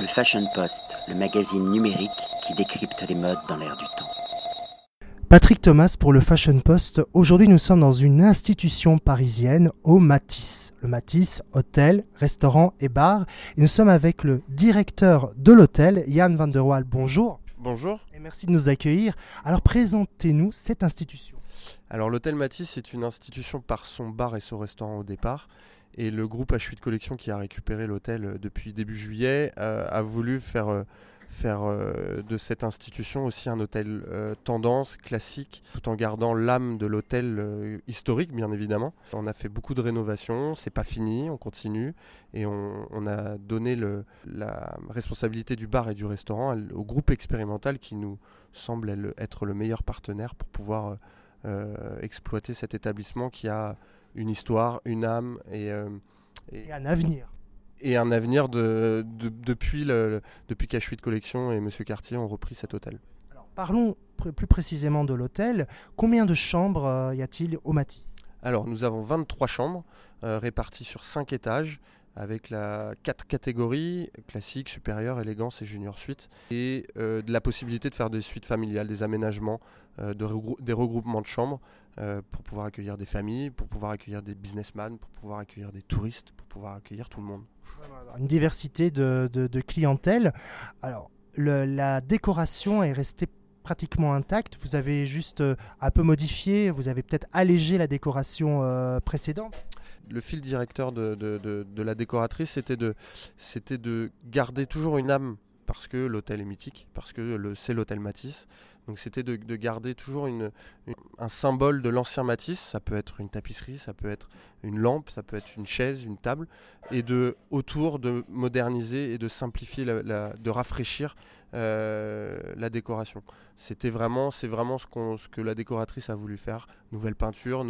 Le Fashion Post, le magazine numérique qui décrypte les modes dans l'air du temps. Patrick Thomas pour le Fashion Post. Aujourd'hui, nous sommes dans une institution parisienne au Matisse. Le Matisse, hôtel, restaurant et bar. Et nous sommes avec le directeur de l'hôtel, Yann van der Waal. Bonjour. Bonjour. Et merci de nous accueillir. Alors, présentez-nous cette institution. Alors, l'hôtel Matisse est une institution par son bar et son restaurant au départ. Et le groupe H8 Collection qui a récupéré l'hôtel euh, depuis début juillet euh, a voulu faire euh, faire de cette institution aussi un hôtel tendance, classique, tout en gardant l'âme de l'hôtel historique, bien évidemment. On a fait beaucoup de rénovations, c'est pas fini, on continue, et on, a donné la responsabilité du bar et du restaurant au groupe expérimental qui nous semble être le meilleur partenaire pour pouvoir exploiter cet établissement qui a une histoire, une âme et, et un avenir et un avenir de, depuis, le, depuis qu'H8 Collection et Monsieur Cartier ont repris cet hôtel. parlons plus précisément de l'hôtel. Combien de chambres euh, y a-t-il au Matisse? Alors, nous avons 23 chambres euh, réparties sur 5 étages avec la quatre catégories classique, supérieure, élégance et junior suite, et euh, de la possibilité de faire des suites familiales, des aménagements, de des regroupements de chambres pour pouvoir accueillir des familles, pour pouvoir accueillir des businessmen, pour pouvoir accueillir des touristes, pour pouvoir accueillir tout le monde une diversité de, clientèle. Alors, la décoration est restée pratiquement intacte. Vous avez juste euh, un peu modifié, vous avez peut-être allégé la décoration euh, précédente. Le fil directeur de, la décoratrice, c'était de, de garder toujours une âme parce que l'hôtel est mythique, parce que c'est l'hôtel Matisse. Donc c'était de, garder toujours un symbole de l'ancien Matisse. Ça peut être une tapisserie, ça peut être une lampe, ça peut être une chaise, une table, et de autour de moderniser et de simplifier, de rafraîchir euh, la décoration. C'était vraiment, c'est vraiment ce, que la décoratrice a voulu faire. Nouvelle peinture,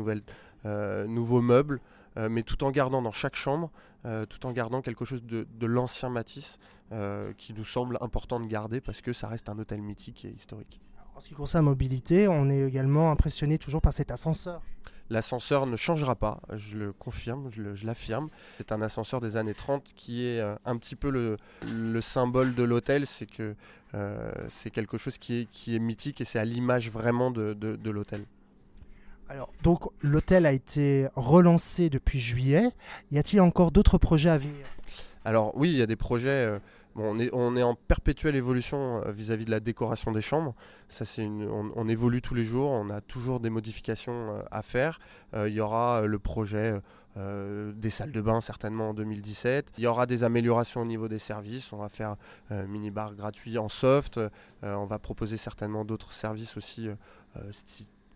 euh, nouveaux meubles. Euh, mais tout en gardant dans chaque chambre, tout en gardant quelque chose de, l'ancien Matisse qui nous semble important de garder parce que ça reste un hôtel mythique et historique. En ce qui concerne la mobilité, on est également impressionné toujours par cet ascenseur. L'ascenseur ne changera pas, je le confirme, je l'affirme. C'est un ascenseur des années 30 qui est un petit peu le, symbole de l'hôtel, c'est que c'est quelque chose qui est, qui est mythique et c'est à l'image vraiment de, de l'hôtel. Alors, donc, l'hôtel a été relancé depuis juillet. Y a-t-il encore d'autres projets à venir? Alors, oui, il y a des projets. Euh, on, est, en perpétuelle évolution euh, vis-à-vis de la décoration des chambres. On, évolue tous les jours. On a toujours des modifications euh, à faire. Il y aura le projet. des salles de bain certainement en 2017. Il y aura des améliorations au niveau des services. On va faire mini-bar gratuit en soft. on va proposer certainement d'autres services aussi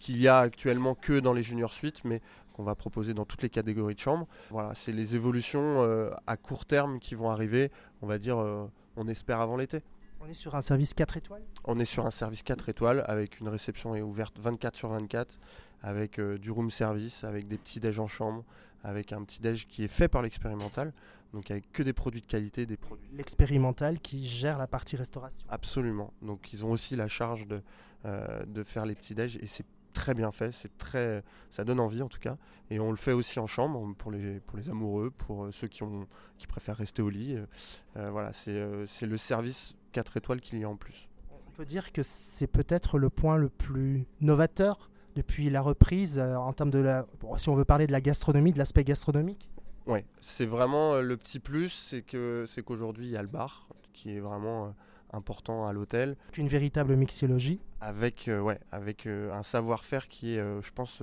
qu'il y a actuellement que dans les junior suites, qu'on va proposer dans toutes les catégories de chambres. Voilà, c'est les évolutions euh, à court terme qui vont arriver, on va dire, euh, on espère avant l'été. On est sur un service 4 étoiles? On est sur un service 4 étoiles avec une réception ouverte 24 sur 24, avec euh, du room service, avec des petits déj en chambre, avec un petit déj qui est fait par l'expérimental, donc avec que des produits de qualité, des produits. L'expérimental qui gère la partie restauration. Absolument. Donc ils ont aussi la charge de, de faire les petits déj et c'est très bien fait, c'est très, ça donne envie en tout cas. Et on le fait aussi en chambre pour les, pour les amoureux, pour euh, ceux qui, ont, qui préfèrent rester au lit. Euh, euh, voilà, c'est le service 4 étoiles qu'il y a en plus. On peut dire que c'est peut-être le point le plus novateur depuis la reprise en termes de la, si on veut parler de la gastronomie, de l'aspect gastronomique? Oui, c'est vraiment le petit plus, c'est que c'est qu'aujourd'hui il y a le bar qui est vraiment important à l'hôtel. Une véritable mixologie. Avec, euh, ouais, avec euh, un savoir-faire qui est, euh, je pense,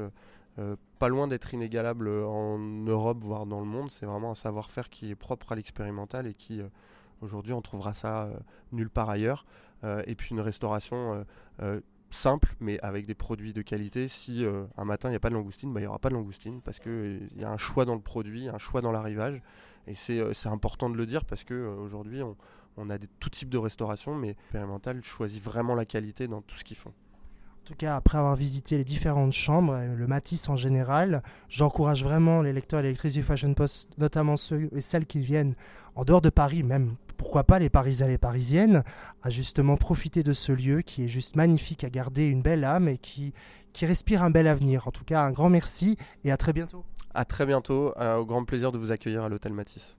pas loin d'être inégalable en Europe, voire dans le monde. C'est vraiment un savoir-faire qui est propre à l'expérimental et qui, aujourd'hui, on trouvera ça nulle part ailleurs. et puis une restauration simple, mais avec des produits de qualité. Si un matin il n'y a pas de langoustine, bah, il n'y aura pas de langoustine parce qu'il y a un choix dans le produit, un choix dans l'arrivage. Et c'est important de le dire parce qu'aujourd'hui, on, on a des, tout type de restauration, mais Expérimental choisit vraiment la qualité dans tout ce qu'ils font. En tout cas, après avoir visité les différentes chambres, le Matisse en général, j'encourage vraiment les lecteurs et les lectrices du Fashion Post, notamment ceux et celles qui viennent en dehors de Paris, même pourquoi pas les Parisiens et les Parisiennes, à justement profiter de ce lieu qui est juste magnifique, à garder une belle âme et qui, qui respire un bel avenir. En tout cas, un grand merci et à très bientôt. À très bientôt, au grand plaisir de vous accueillir à l'hôtel Matisse.